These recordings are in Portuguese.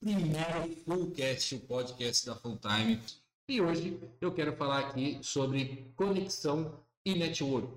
primeiro Fullcast, o podcast da Fulltime. E hoje eu quero falar aqui sobre conexão e network.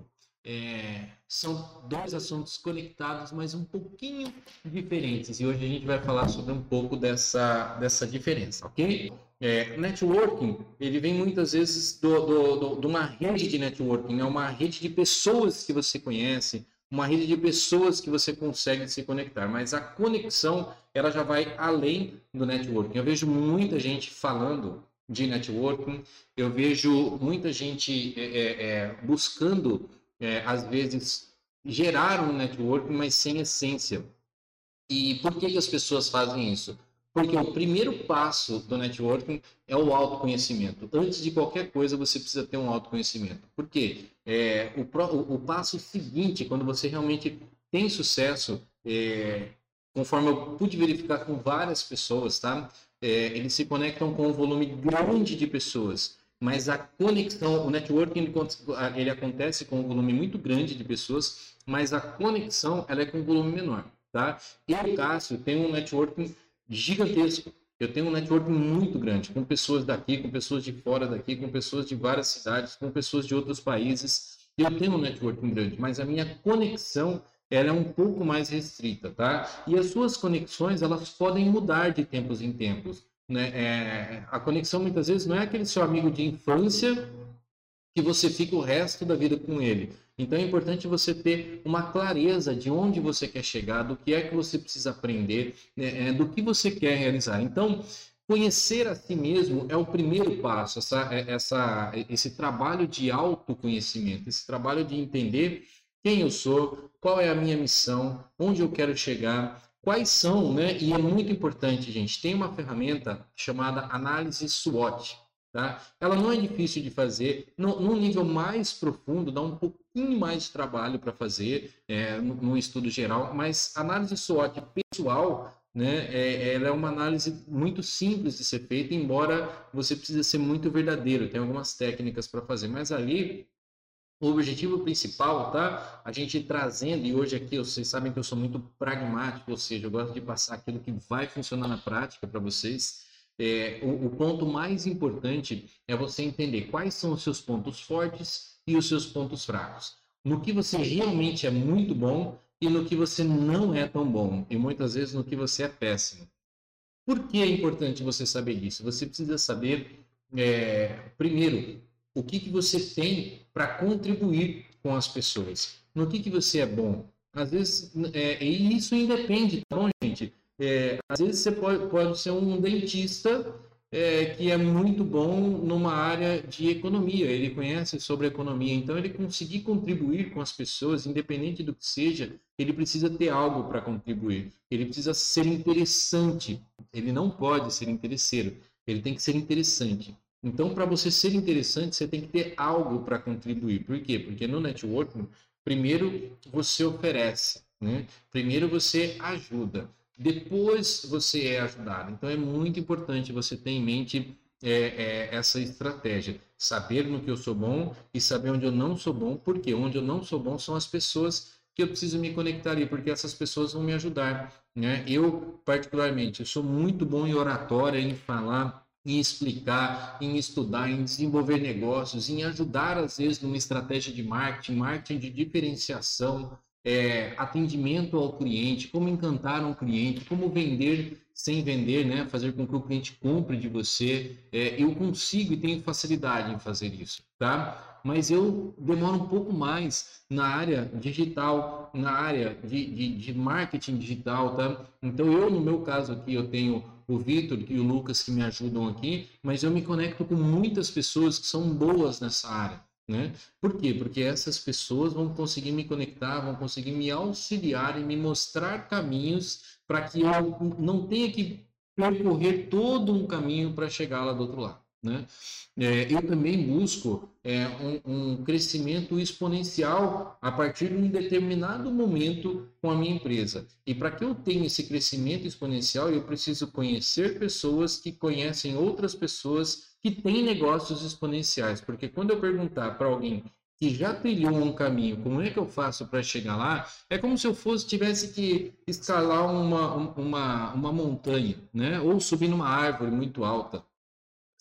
É, são dois assuntos conectados, mas um pouquinho diferentes. E hoje a gente vai falar sobre um pouco dessa, dessa diferença, ok? É, networking, ele vem muitas vezes do, do, do, de uma rede de networking, é uma rede de pessoas que você conhece, uma rede de pessoas que você consegue se conectar, mas a conexão ela já vai além do networking. Eu vejo muita gente falando de networking, eu vejo muita gente é, é, é, buscando, é, às vezes, gerar um networking, mas sem essência. E por que, que as pessoas fazem isso? Porque o primeiro passo do networking é o autoconhecimento. Antes de qualquer coisa, você precisa ter um autoconhecimento. Por quê? É, o, o, passo seguinte, quando você realmente tem sucesso, é, conforme eu pude verificar com várias pessoas, tá? É, eles se conectam com um volume grande de pessoas, mas a conexão, o networking, ele, acontece com um volume muito grande de pessoas, mas a conexão ela é com um volume menor, tá? Eu, Cássio, tenho um networking gigantesco. Eu tenho um network muito grande, com pessoas daqui, com pessoas de fora daqui, com pessoas de várias cidades, com pessoas de outros países. Eu tenho um network grande, mas a minha conexão ela é um pouco mais restrita, tá? E as suas conexões elas podem mudar de tempos em tempos. Né? É, a conexão muitas vezes não é aquele seu amigo de infância que você fica o resto da vida com ele. Então é importante você ter uma clareza de onde você quer chegar, do que é que você precisa aprender, né, é, do que você quer realizar. Então, conhecer a si mesmo é o primeiro passo, essa, é, essa, esse trabalho de autoconhecimento, esse trabalho de entender quem eu sou, qual é a minha missão, onde eu quero chegar, quais são, né? E é muito importante, gente, tem uma ferramenta chamada análise SWOT. Tá? Ela não é difícil de fazer, no, nível mais profundo, dá um pouquinho mais de trabalho para fazer é, estudo geral, mas análise SWOT pessoal, né, é, ela é uma análise muito simples de ser feita, embora você precise ser muito verdadeiro, tem algumas técnicas para fazer, mas ali o objetivo principal, tá? A gente trazendo, e hoje aqui vocês sabem que eu sou muito pragmático, ou seja, eu gosto de passar aquilo que vai funcionar na prática para vocês. É, o, o, ponto mais importante é você entender quais são os seus pontos fortes e os seus pontos fracos. No que você realmente é muito bom e no que você não é tão bom. E muitas vezes no que você é péssimo. Por que é importante você saber disso? Você precisa saber, é, primeiro, o que, que você tem para contribuir com as pessoas. No que, que você é bom. Às vezes, é, e isso independe, tá bom, gente? É, às vezes você pode, pode ser um dentista é, que é muito bom numa área de economia, ele conhece sobre economia, então ele conseguir contribuir com as pessoas, independente do que seja, ele precisa ter algo para contribuir, ele precisa ser interessante, ele não pode ser interesseiro, ele tem que ser interessante. Então, para você ser interessante, você tem que ter algo para contribuir. Por quê? Porque no networking, primeiro você oferece, né? primeiro você ajuda depois você é ajudado. Então é muito importante você ter em mente é, é, essa estratégia. Saber no que eu sou bom e saber onde eu não sou bom, porque onde eu não sou bom são as pessoas que eu preciso me conectar ali, porque essas pessoas vão me ajudar. Né? Eu, particularmente, eu sou muito bom em oratória, em falar, em explicar, em estudar, em desenvolver negócios, em ajudar, às vezes, numa estratégia de marketing, marketing de diferenciação, é, atendimento ao cliente, como encantar um cliente, como vender sem vender, né? fazer com que o cliente compre de você. É, eu consigo e tenho facilidade em fazer isso, tá? Mas eu demoro um pouco mais na área digital, na área de, de, de marketing digital, tá? Então eu, no meu caso aqui, eu tenho o Vitor e o Lucas que me ajudam aqui, mas eu me conecto com muitas pessoas que são boas nessa área. Né? Por quê? Porque essas pessoas vão conseguir me conectar, vão conseguir me auxiliar e me mostrar caminhos para que eu não tenha que percorrer todo um caminho para chegar lá do outro lado. Né? É, eu também busco é, um, um, crescimento exponencial a partir de um determinado momento com a minha empresa. E para que eu tenha esse crescimento exponencial, eu preciso conhecer pessoas que conhecem outras pessoas que têm negócios exponenciais. Porque quando eu perguntar para alguém que já trilhou um caminho, como é que eu faço para chegar lá? É como se eu fosse tivesse que escalar uma, uma, uma montanha, né? Ou subir numa árvore muito alta.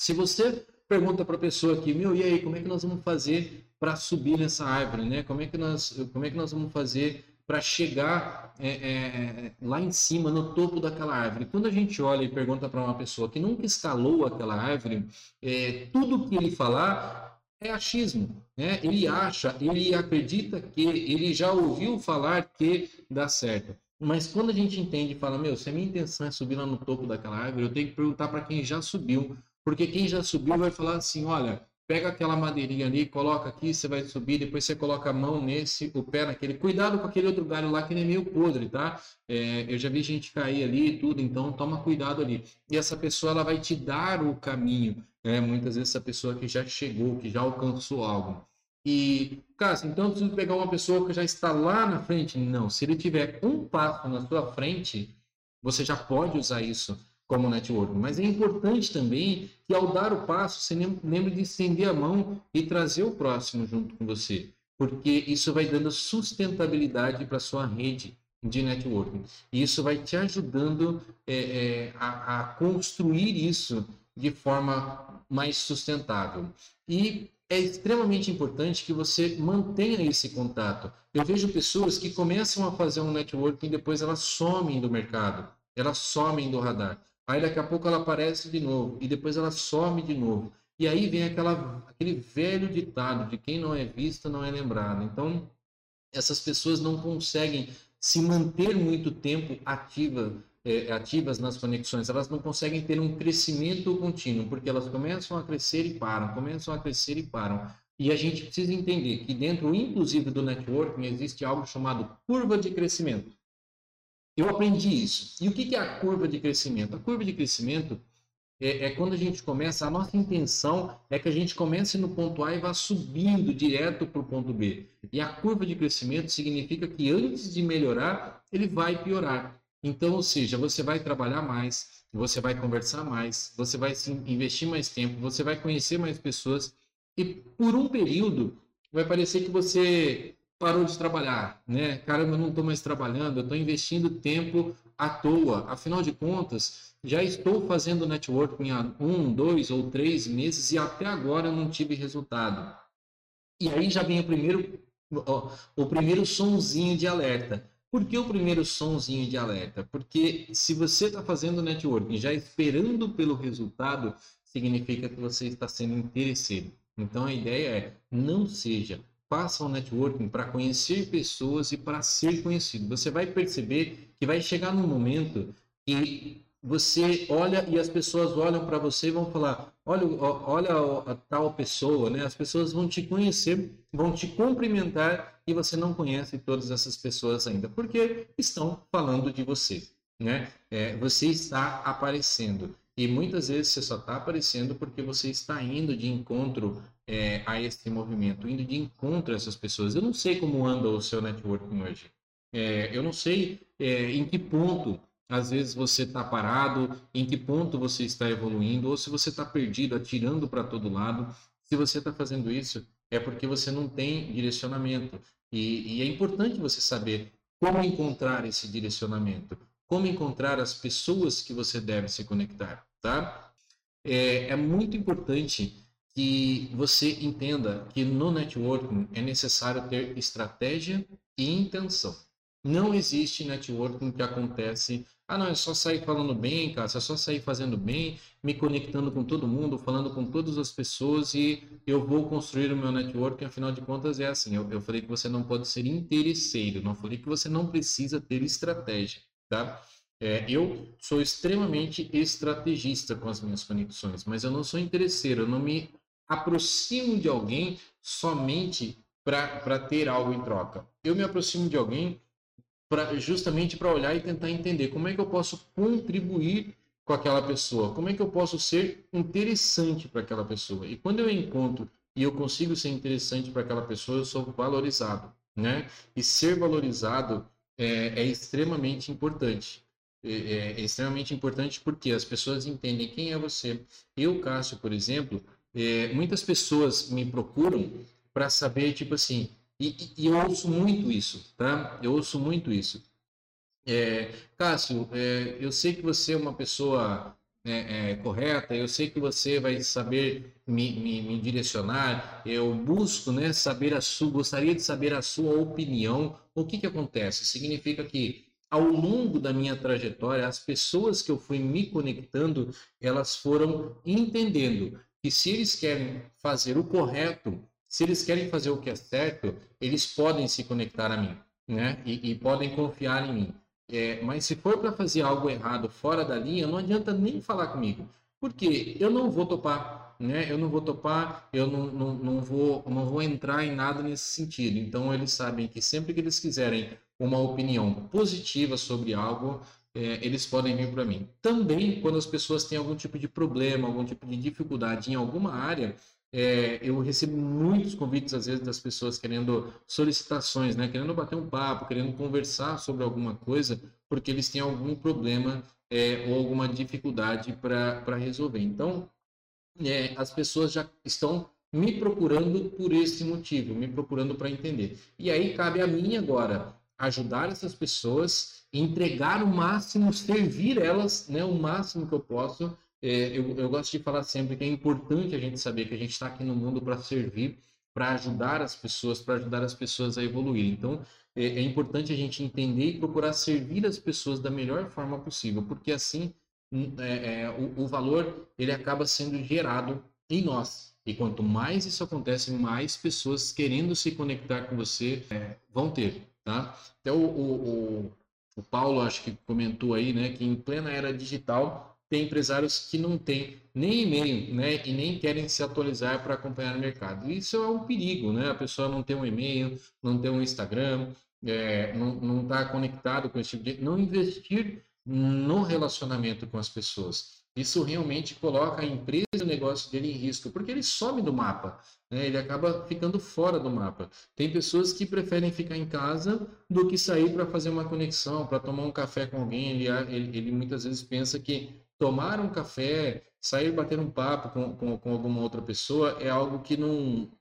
Se você pergunta para a pessoa aqui, meu, e aí, como é que nós vamos fazer para subir nessa árvore, né? Como é que nós, como é que nós vamos fazer para chegar é, é, lá em cima, no topo daquela árvore. Quando a gente olha e pergunta para uma pessoa que nunca escalou aquela árvore, é, tudo que ele falar é achismo. Né? Ele acha, ele acredita que, ele já ouviu falar que dá certo. Mas quando a gente entende e fala, meu, se a minha intenção é subir lá no topo daquela árvore, eu tenho que perguntar para quem já subiu. Porque quem já subiu vai falar assim, olha, pega aquela madeirinha ali, coloca aqui, você vai subir, depois você coloca a mão nesse, o pé naquele. Cuidado com aquele outro galho lá que ele é meio podre, tá? É, eu já vi gente cair ali e tudo, então toma cuidado ali. E essa pessoa ela vai te dar o caminho. Né? Muitas vezes essa pessoa que já chegou, que já alcançou algo. E, cara, então eu preciso pegar uma pessoa que já está lá na frente. Não, se ele tiver um passo na sua frente, você já pode usar isso como networking. Mas é importante também que ao dar o passo, você lembre de estender a mão e trazer o próximo junto com você, porque isso vai dando sustentabilidade para sua rede de networking. E isso vai te ajudando é, é, a, a construir isso de forma mais sustentável. E é extremamente importante que você mantenha esse contato. Eu vejo pessoas que começam a fazer um networking e depois elas somem do mercado, elas somem do radar. Aí daqui a pouco ela aparece de novo e depois ela some de novo. E aí vem aquela, aquele velho ditado de quem não é visto não é lembrado. Então, essas pessoas não conseguem se manter muito tempo ativa, é, ativas nas conexões. Elas não conseguem ter um crescimento contínuo, porque elas começam a crescer e param, começam a crescer e param. E a gente precisa entender que dentro, inclusive, do networking, existe algo chamado curva de crescimento. Eu aprendi isso. E o que é a curva de crescimento? A curva de crescimento é, é, quando a gente começa, a nossa intenção é que a gente comece no ponto A e vá subindo direto para o ponto B. E a curva de crescimento significa que antes de melhorar, ele vai piorar. Então, ou seja, você vai trabalhar mais, você vai conversar mais, você vai investir mais tempo, você vai conhecer mais pessoas e por um período vai parecer que você parou de trabalhar, né? Caramba, eu não estou mais trabalhando, eu estou investindo tempo à toa. Afinal de contas, já estou fazendo networking há um, dois ou três meses e até agora não tive resultado. E aí já vem o primeiro, ó, o primeiro sonzinho de alerta. Por que o primeiro sonzinho de alerta? Porque se você está fazendo networking já esperando pelo resultado, significa que você está sendo interesseiro. Então a ideia é não seja faça o networking para conhecer pessoas e para ser conhecido. Você vai perceber que vai chegar num momento que você olha e as pessoas olham para você e vão falar: olha, olha a tal pessoa, né? As pessoas vão te conhecer, vão te cumprimentar e você não conhece todas essas pessoas ainda, porque estão falando de você, né? É, você está aparecendo. E muitas vezes você só está aparecendo porque você está indo de encontro é, a esse movimento, indo de encontro a essas pessoas. Eu não sei como anda o seu networking hoje. É, eu não sei é, em que ponto, às vezes, você está parado, em que ponto você está evoluindo, ou se você está perdido, atirando para todo lado. Se você está fazendo isso, é porque você não tem direcionamento. E, e é importante você saber como encontrar esse direcionamento, como encontrar as pessoas que você deve se conectar, tá? É, é muito importante que você entenda que no networking é necessário ter estratégia e intenção. Não existe networking que acontece, ah não, é só sair falando bem, cara, é só sair fazendo bem, me conectando com todo mundo, falando com todas as pessoas e eu vou construir o meu networking, afinal de contas é assim, eu, eu falei que você não pode ser interesseiro, não falei que você não precisa ter estratégia, tá? É, eu sou extremamente estrategista com as minhas conexões, mas eu não sou interesseiro, eu não me aproximo de alguém somente para ter algo em troca. Eu me aproximo de alguém pra, justamente para olhar e tentar entender como é que eu posso contribuir com aquela pessoa, como é que eu posso ser interessante para aquela pessoa. E quando eu encontro e eu consigo ser interessante para aquela pessoa, eu sou valorizado, né? E ser valorizado é, é extremamente importante. É, é, é extremamente importante porque as pessoas entendem quem é você. Eu, Cássio, por exemplo, é, muitas pessoas me procuram para saber, tipo assim, e, e, eu ouço muito isso, tá? Eu ouço muito isso. É, Cássio, eu sei que você é uma pessoa é, é, correta, eu sei que você vai saber me, me, me, direcionar, eu busco né, saber a sua, gostaria de saber a sua opinião. O que, que acontece? Significa que ao longo da minha trajetória, as pessoas que eu fui me conectando, elas foram entendendo que se eles querem fazer o correto, se eles querem fazer o que é certo, eles podem se conectar a mim, né? E, e podem confiar em mim. É, mas se for para fazer algo errado fora da linha, não adianta nem falar comigo, porque eu não vou topar, né? Eu não vou topar, eu não, não, não, vou, não vou entrar em nada nesse sentido. Então eles sabem que sempre que eles quiserem uma opinião positiva sobre algo, é, eles podem vir para mim. Também quando as pessoas têm algum tipo de problema, algum tipo de dificuldade em alguma área, é, eu recebo muitos convites, às vezes, das pessoas querendo solicitações, né? querendo bater um papo, querendo conversar sobre alguma coisa, porque eles têm algum problema é, ou alguma dificuldade para resolver. Então, é, as pessoas já estão me procurando por esse motivo, me procurando para entender. E aí cabe a mim agora ajudar essas pessoas, entregar o máximo, servir elas né, o máximo que eu posso é, eu, eu gosto de falar sempre que é importante a gente saber que a gente está aqui no mundo para servir, para ajudar as pessoas, para ajudar as pessoas a evoluir. Então, é, é, importante a gente entender e procurar servir as pessoas da melhor forma possível, porque assim hum, é, é, o, o, valor ele acaba sendo gerado em nós. E quanto mais isso acontece, mais pessoas querendo se conectar com você é, vão ter, tá? Até o, o, o Paulo acho que comentou aí, né, que em plena era digital tem empresários que não têm nem e-mail, né, e nem querem se atualizar para acompanhar o mercado. Isso é um perigo, né? A pessoa não tem um e-mail, não tem um Instagram, é, não está conectado com esse tipo de... Não investir no relacionamento com as pessoas. Isso realmente coloca a empresa e o negócio dele em risco, porque ele some do mapa, né? ele acaba ficando fora do mapa. Tem pessoas que preferem ficar em casa do que sair para fazer uma conexão, para tomar um café com alguém. Ele, ele, ele muitas vezes pensa que tomar um café, sair bater um papo com, com, com alguma outra pessoa é algo que não,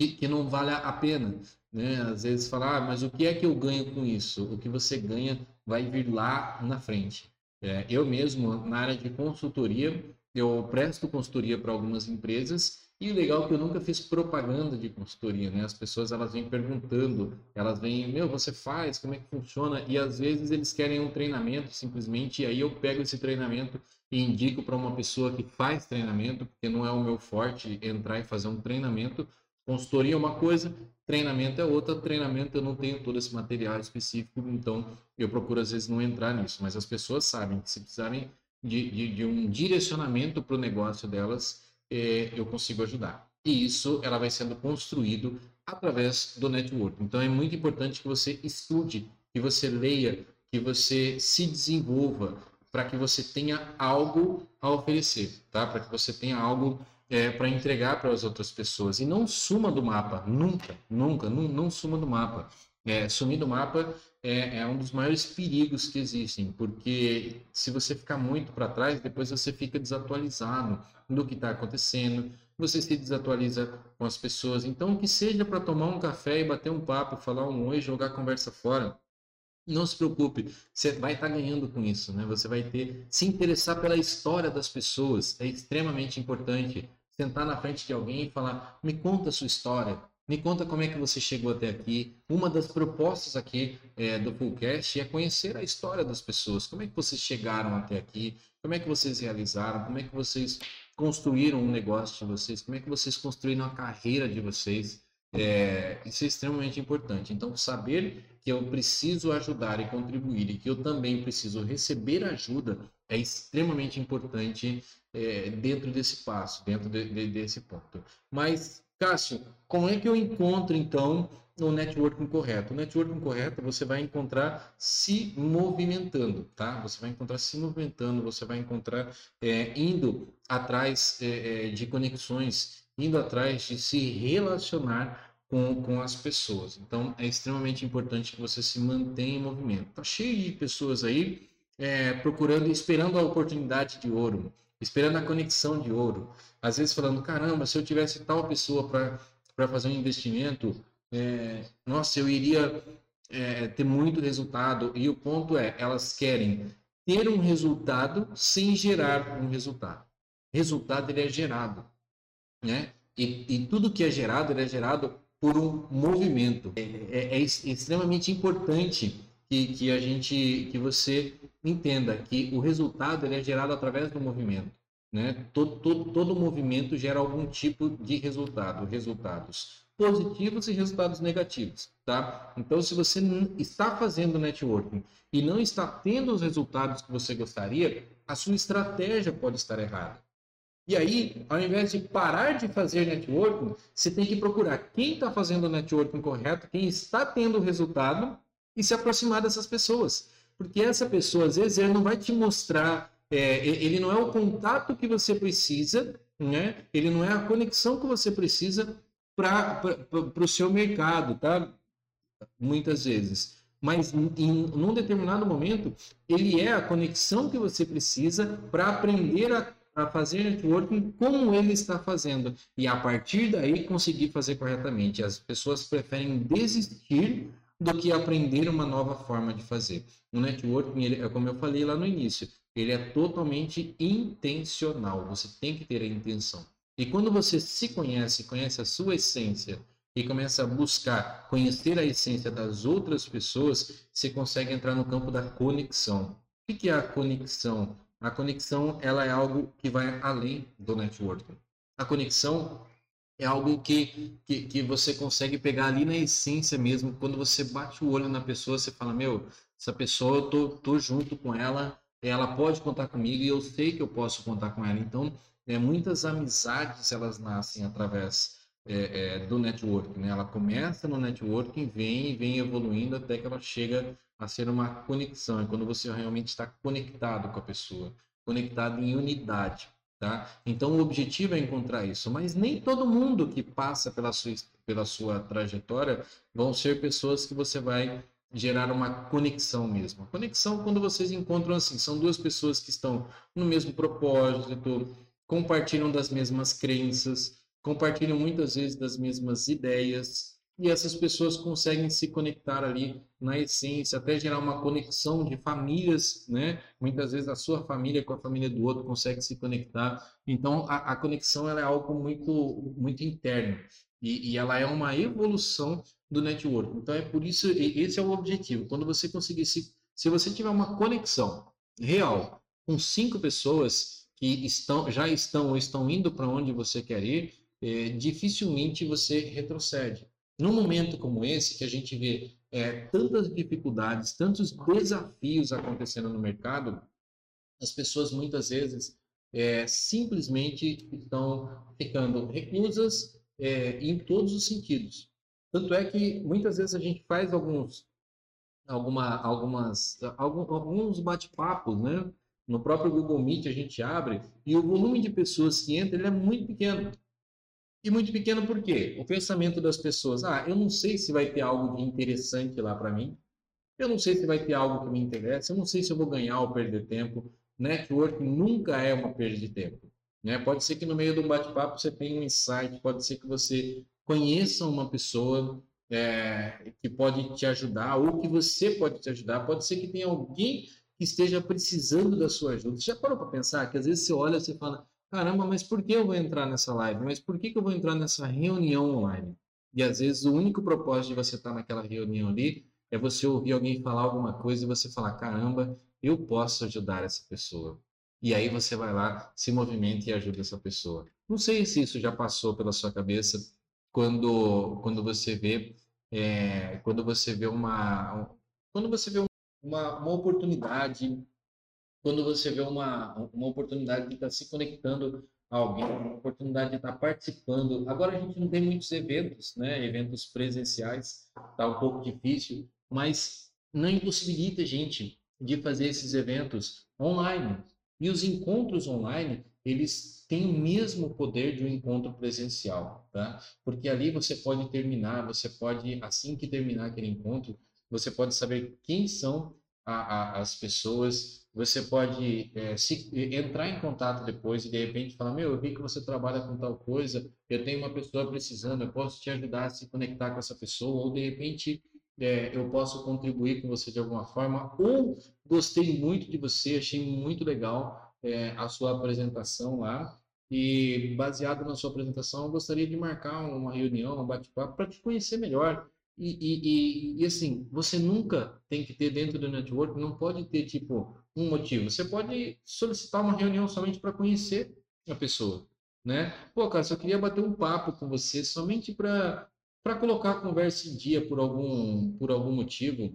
que, que, não vale a pena. Né? Às vezes falar, ah, mas o que é que eu ganho com isso? O que você ganha vai vir lá na frente. É, eu mesmo, na área de consultoria, eu presto consultoria para algumas empresas e o legal é que eu nunca fiz propaganda de consultoria, né? As pessoas elas vêm perguntando, elas vêm, meu, você faz, como é que funciona? E às vezes eles querem um treinamento simplesmente, e aí eu pego esse treinamento e indico para uma pessoa que faz treinamento, porque não é o meu forte entrar e fazer um treinamento. Consultoria é uma coisa, treinamento é outra. Treinamento eu não tenho todo esse material específico, então eu procuro às vezes não entrar nisso. Mas as pessoas sabem que se precisarem de, de, de um direcionamento para o negócio delas, é, eu consigo ajudar. E isso ela vai sendo construído através do network. Então é muito importante que você estude, que você leia, que você se desenvolva, para que você tenha algo a oferecer, tá? Para que você tenha algo é, para entregar para as outras pessoas e não suma do mapa, nunca, nunca, não, não suma do mapa. É, sumir do mapa é, é, um dos maiores perigos que existem, porque se você ficar muito para trás, depois você fica desatualizado do que está acontecendo, você se desatualiza com as pessoas. Então, que seja para tomar um café e bater um papo, falar um oi, jogar a conversa fora, não se preocupe, você vai estar tá ganhando com isso, né? Você vai ter se interessar pela história das pessoas, é extremamente importante. Sentar na frente de alguém e falar: "Me conta a sua história, me conta como é que você chegou até aqui. Uma das propostas aqui é, do Fullcast é conhecer a história das pessoas. Como é que vocês chegaram até aqui? Como é que vocês realizaram? Como é que vocês construíram um negócio de vocês? Como é que vocês construíram a carreira de vocês? É, isso é extremamente importante. Então, saber que eu preciso ajudar e contribuir e que eu também preciso receber ajuda é extremamente importante é, dentro desse passo, dentro de, de, desse ponto. Mas Cássio, como é que eu encontro então o networking correto? O networking correto você vai encontrar se movimentando, tá? Você vai encontrar se movimentando, você vai encontrar é, indo atrás é, é de conexões, indo atrás de se relacionar com, com as pessoas. Então é extremamente importante que você se mantenha em movimento. Tá cheio de pessoas aí é, procurando, esperando a oportunidade de ouro esperando a conexão de ouro. Às vezes falando, caramba, se eu tivesse tal pessoa para fazer um investimento, é, nossa, eu iria é, ter muito resultado. E o ponto é, elas querem ter um resultado sem gerar um resultado. Resultado ele é gerado, né? E, e tudo que é gerado, ele é gerado por um movimento. É, é, é extremamente importante que, que a gente, que você entenda que o resultado ele é gerado através do movimento. Né? Todo, todo, todo movimento gera algum tipo de resultado, resultados positivos e resultados negativos, tá? Então, se você está fazendo networking e não está tendo os resultados que você gostaria, a sua estratégia pode estar errada. E aí, ao invés de parar de fazer networking, você tem que procurar quem está fazendo o networking correto, quem está tendo o resultado e se aproximar dessas pessoas. Porque essa pessoa, às vezes, ele não vai te mostrar, é, ele não é o contato que você precisa, né? ele não é a conexão que você precisa para o seu mercado, tá? Muitas vezes. Mas em, em num determinado momento, ele é a conexão que você precisa para aprender a a fazer networking como ele está fazendo e a partir daí conseguir fazer corretamente. As pessoas preferem desistir do que aprender uma nova forma de fazer. O networking, ele, é como eu falei lá no início, ele é totalmente intencional. Você tem que ter a intenção. E quando você se conhece, conhece a sua essência e começa a buscar conhecer a essência das outras pessoas, você consegue entrar no campo da conexão. O que é a conexão? A conexão ela é algo que vai além do networking. A conexão é algo que, que, que, você consegue pegar ali na essência mesmo. Quando você bate o olho na pessoa, você fala, meu, essa pessoa, eu tô, tô junto com ela, ela pode contar comigo e eu sei que eu posso contar com ela. Então, é, muitas amizades, elas nascem através é, é, do networking. Né? Ela começa no networking, vem vem evoluindo até que ela chega a ser uma conexão, é quando você realmente está conectado com a pessoa, conectado em unidade. Tá? Então o objetivo é encontrar isso, mas nem todo mundo que passa pela sua, pela sua trajetória vão ser pessoas que você vai gerar uma conexão mesmo. A conexão quando vocês encontram assim, são duas pessoas que estão no mesmo propósito, compartilham das mesmas crenças, compartilham muitas vezes das mesmas ideias, e essas pessoas conseguem se conectar ali na essência, até gerar uma conexão de famílias, né? Muitas vezes a sua família com a família do outro consegue se conectar. Então a, a conexão é algo muito muito interno e, e, ela é uma evolução do network. Então é por isso esse é o objetivo. Quando você conseguir se se você tiver uma conexão real com cinco pessoas que estão já estão ou estão indo para onde você quer ir, é, dificilmente você retrocede num momento como esse, que a gente vê é, tantas dificuldades, tantos desafios acontecendo no mercado, as pessoas muitas vezes é, simplesmente estão ficando reclusas é, em todos os sentidos. Tanto é que muitas vezes a gente faz alguns, alguma, algumas, alguns bate-papos, né? No próprio Google Meet a gente abre e o volume de pessoas que entra ele é muito pequeno. E muito pequeno por quê? O pensamento das pessoas, ah, eu não sei se vai ter algo interessante lá para mim, eu não sei se vai ter algo que me interessa, eu não sei se eu vou ganhar ou perder tempo. Network nunca é uma perda de tempo. Né? Pode ser que no meio de um bate-papo você tenha um insight, pode ser que você conheça uma pessoa é, que pode te ajudar ou que você pode te ajudar, pode ser que tenha alguém que esteja precisando da sua ajuda. Você já parou para pensar que às vezes você olha e você fala, caramba, mas por que eu vou entrar nessa live? Mas por que, que eu vou entrar nessa reunião online? E às vezes o único propósito de você estar naquela reunião ali é você ouvir alguém falar alguma coisa e você falar, caramba, eu posso ajudar essa pessoa. E aí você vai lá, se movimenta e ajuda essa pessoa. Não sei se isso já passou pela sua cabeça quando, quando você vê é, quando você vê uma quando você vê uma, uma oportunidade quando você vê uma, uma oportunidade de estar se conectando a alguém, uma oportunidade de estar participando. Agora a gente não tem muitos eventos, né? Eventos presenciais, tá um pouco difícil, mas não impossibilita a gente de fazer esses eventos online. E os encontros online, eles têm o mesmo poder de um encontro presencial, tá? Porque ali você pode terminar, você pode, assim que terminar aquele encontro, você pode saber quem são a, a, as pessoas você pode é, se, entrar em contato depois e de repente falar, meu, eu vi que você trabalha com tal coisa, eu tenho uma pessoa precisando, eu posso te ajudar a se conectar com essa pessoa, ou de repente é, eu posso contribuir com você de alguma forma, ou gostei muito de você, achei muito legal é, a sua apresentação lá, e baseado na sua apresentação, eu gostaria de marcar uma reunião, um bate-papo para te conhecer melhor. E, e, e, e, assim, você nunca tem que ter dentro do network, não pode ter tipo um motivo. Você pode solicitar uma reunião somente para conhecer a pessoa, né? Pô, cara, só queria bater um papo com você somente para para colocar a conversa em dia por algum por algum motivo,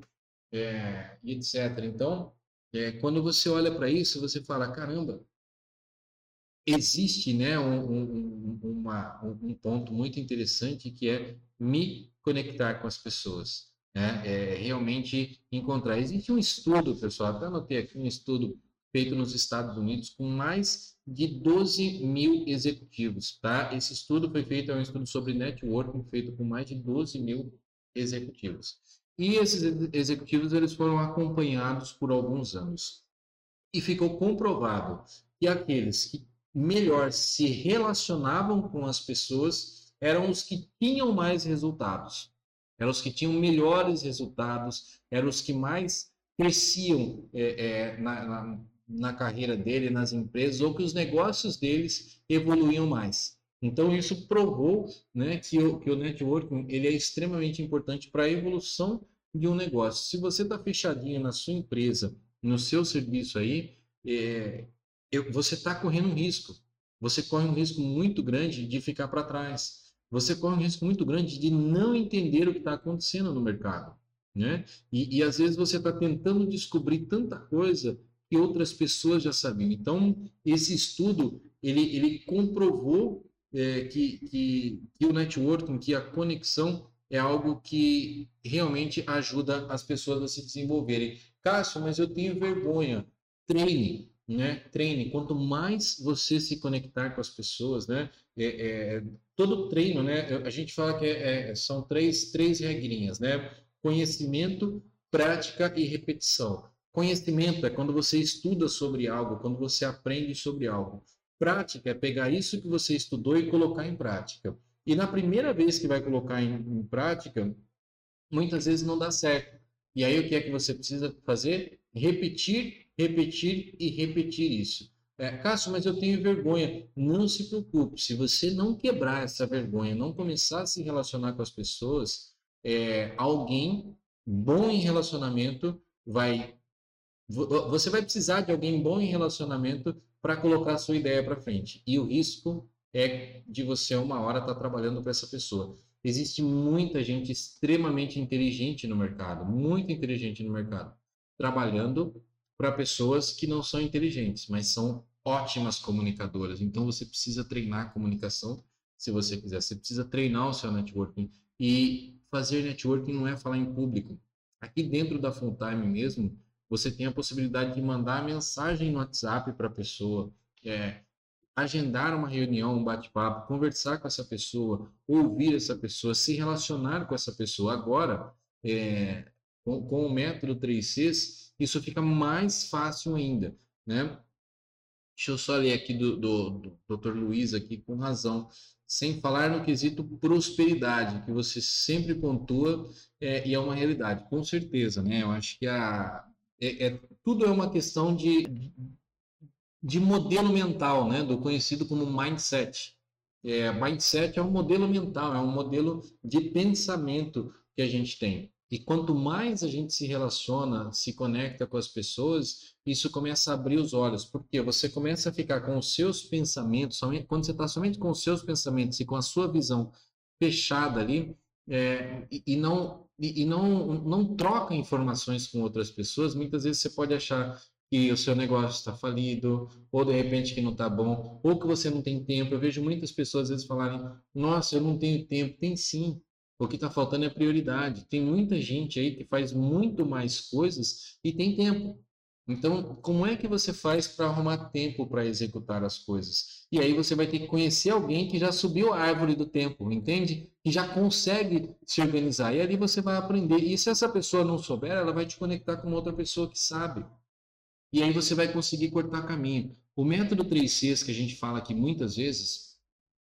é, etc. Então, é, quando você olha para isso, você fala, caramba, existe né, um, um, uma, um ponto muito interessante que é me conectar com as pessoas. Né? É realmente encontrar. Existe um estudo, pessoal, até anotei aqui um estudo feito nos Estados Unidos com mais de 12 mil executivos. Tá? Esse estudo foi feito, é um estudo sobre networking feito com mais de 12 mil executivos. E esses executivos eles foram acompanhados por alguns anos. E ficou comprovado que aqueles que melhor se relacionavam com as pessoas eram os que tinham mais resultados, eram os que tinham melhores resultados, eram os que mais cresciam é, é, na, na, na, carreira dele, nas empresas, ou que os negócios deles evoluíam mais. Então, isso provou né, que, o, que o networking ele é extremamente importante para a evolução de um negócio. Se você está fechadinho na sua empresa, no seu serviço aí, é, eu, você está correndo um risco. Você corre um risco muito grande de ficar para trás. Você corre um risco muito grande de não entender o que está acontecendo no mercado. Né? E, e às vezes você está tentando descobrir tanta coisa que outras pessoas já sabiam. Então, esse estudo ele, ele comprovou é, que, que, que o networking, que a conexão é algo que realmente ajuda as pessoas a se desenvolverem. Cássio, mas eu tenho vergonha. Treine, né? Treine. Quanto mais você se conectar com as pessoas, né? É, é, todo treino, né? A gente fala que é, é, são três, três regrinhas, né? Conhecimento, prática e repetição. Conhecimento é quando você estuda sobre algo, quando você aprende sobre algo. Prática é pegar isso que você estudou e colocar em prática. E na primeira vez que vai colocar em, em prática, muitas vezes não dá certo. E aí o que é que você precisa fazer? Repetir repetir e repetir isso. É, Cássio, mas eu tenho vergonha. Não se preocupe, se você não quebrar essa vergonha, não começar a se relacionar com as pessoas, é, alguém bom em relacionamento vai. Você vai precisar de alguém bom em relacionamento para colocar a sua ideia para frente. E o risco é de você, uma hora, estar tá trabalhando para essa pessoa. Existe muita gente extremamente inteligente no mercado, muito inteligente no mercado, trabalhando para pessoas que não são inteligentes, mas são ótimas comunicadoras. Então você precisa treinar a comunicação, se você quiser. Você precisa treinar o seu networking. E fazer networking não é falar em público. Aqui dentro da Full Time mesmo, você tem a possibilidade de mandar mensagem no WhatsApp para a pessoa, é, agendar uma reunião, um bate-papo, conversar com essa pessoa, ouvir essa pessoa, se relacionar com essa pessoa. Agora, é, com, com o método 3Cs, isso fica mais fácil ainda, né? Deixa eu só ler aqui do, do, do Dr. Luiz aqui com razão, sem falar no quesito prosperidade, que você sempre pontua é, e é uma realidade, com certeza, né? Eu acho que a, é, é, tudo é uma questão de, de modelo mental, né? Do conhecido como mindset. É, mindset é um modelo mental, é um modelo de pensamento que a gente tem. E quanto mais a gente se relaciona, se conecta com as pessoas, isso começa a abrir os olhos, porque você começa a ficar com os seus pensamentos, somente, quando você está somente com os seus pensamentos e com a sua visão fechada ali, é, e, e, não, e, e não, não troca informações com outras pessoas, muitas vezes você pode achar que o seu negócio está falido, ou de repente que não está bom, ou que você não tem tempo. Eu vejo muitas pessoas às vezes falarem: Nossa, eu não tenho tempo. Tem sim. O que está faltando é prioridade. Tem muita gente aí que faz muito mais coisas e tem tempo. Então, como é que você faz para arrumar tempo para executar as coisas? E aí você vai ter que conhecer alguém que já subiu a árvore do tempo, entende? Que já consegue se organizar. E ali você vai aprender. E se essa pessoa não souber, ela vai te conectar com outra pessoa que sabe. E aí você vai conseguir cortar caminho. O método 3Cs que a gente fala aqui muitas vezes,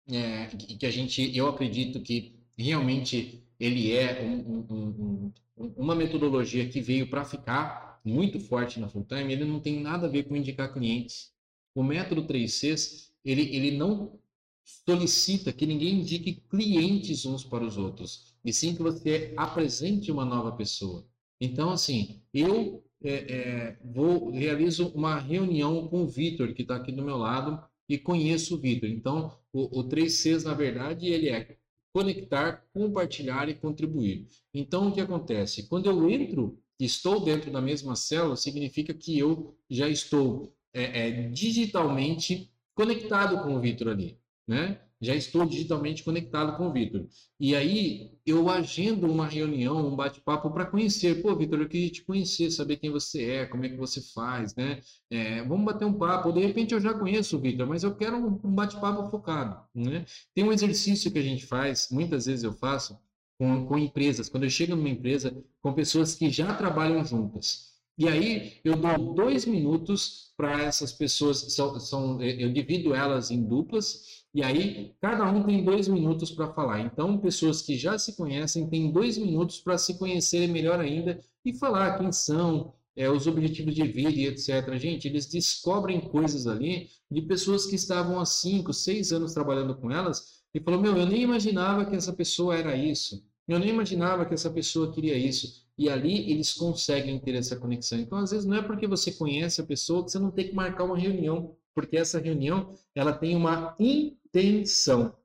é, que a gente, eu acredito que realmente ele é um, um, um, uma metodologia que veio para ficar muito forte na full time, ele não tem nada a ver com indicar clientes. O método 3Cs, ele, ele não solicita que ninguém indique clientes uns para os outros, e sim que você apresente uma nova pessoa. Então, assim, eu é, é, vou realizo uma reunião com o Vitor, que está aqui do meu lado, e conheço o Vitor. Então, o, o 3Cs, na verdade, ele é conectar, compartilhar e contribuir. Então, o que acontece? Quando eu entro, estou dentro da mesma célula, significa que eu já estou é, é, digitalmente conectado com o Vitor ali, né? Já estou digitalmente conectado com o Vitor. E aí eu agendo uma reunião, um bate-papo para conhecer. Pô, Vitor, eu queria te conhecer, saber quem você é, como é que você faz, né? É, vamos bater um papo. De repente eu já conheço o Vitor, mas eu quero um, bate-papo focado, né? Tem um exercício que a gente faz, muitas vezes eu faço com, com empresas. Quando eu chego numa empresa com pessoas que já trabalham juntas. E aí eu dou dois minutos para essas pessoas, são, são, eu divido elas em duplas e aí, cada um tem dois minutos para falar. Então, pessoas que já se conhecem têm dois minutos para se conhecerem melhor ainda e falar quem são, é, os objetivos de vida e etc. Gente, eles descobrem coisas ali de pessoas que estavam há cinco, seis anos trabalhando com elas e falou: Meu, eu nem imaginava que essa pessoa era isso. Eu nem imaginava que essa pessoa queria isso. E ali eles conseguem ter essa conexão. Então, às vezes, não é porque você conhece a pessoa que você não tem que marcar uma reunião, porque essa reunião ela tem uma intenção.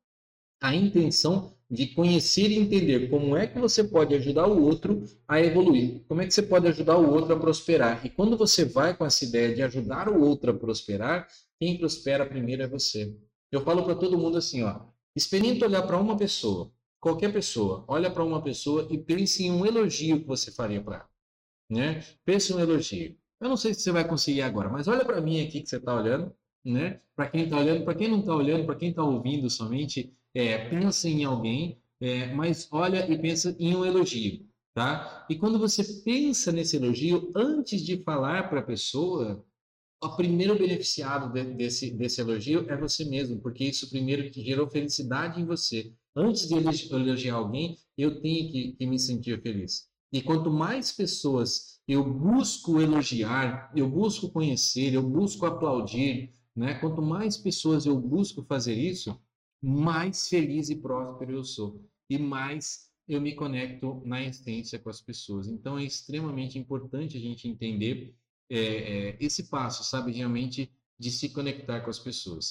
A intenção de conhecer e entender como é que você pode ajudar o outro a evoluir, como é que você pode ajudar o outro a prosperar. E quando você vai com essa ideia de ajudar o outro a prosperar, quem prospera primeiro é você. Eu falo para todo mundo assim, ó, experimente olhar para uma pessoa, qualquer pessoa, olha para uma pessoa e pense em um elogio que você faria para ela, né? Pense em um elogio. Eu não sei se você vai conseguir agora, mas olha para mim aqui que você está olhando né? Para quem está olhando, para quem não está olhando, para quem está ouvindo somente, é, pensa em alguém, é, mas olha e pensa em um elogio, tá? E quando você pensa nesse elogio, antes de falar para a pessoa, o primeiro beneficiado de, desse, desse elogio é você mesmo, porque isso primeiro que gerou felicidade em você. Antes de elogiar alguém, eu tenho que, que me sentir feliz. E quanto mais pessoas eu busco elogiar, eu busco conhecer, eu busco aplaudir, né? Quanto mais pessoas eu busco fazer isso, mais feliz e próspero eu sou. E mais eu me conecto na essência com as pessoas. Então é extremamente importante a gente entender é, é, esse passo, sabe, realmente de se conectar com as pessoas.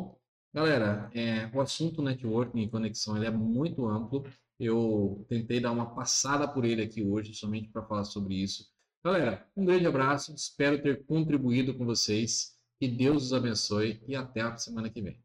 Galera, é, o assunto networking e conexão ele é muito amplo. Eu tentei dar uma passada por ele aqui hoje, somente para falar sobre isso. Galera, um grande abraço, espero ter contribuído com vocês. Que Deus os abençoe e até a semana que vem.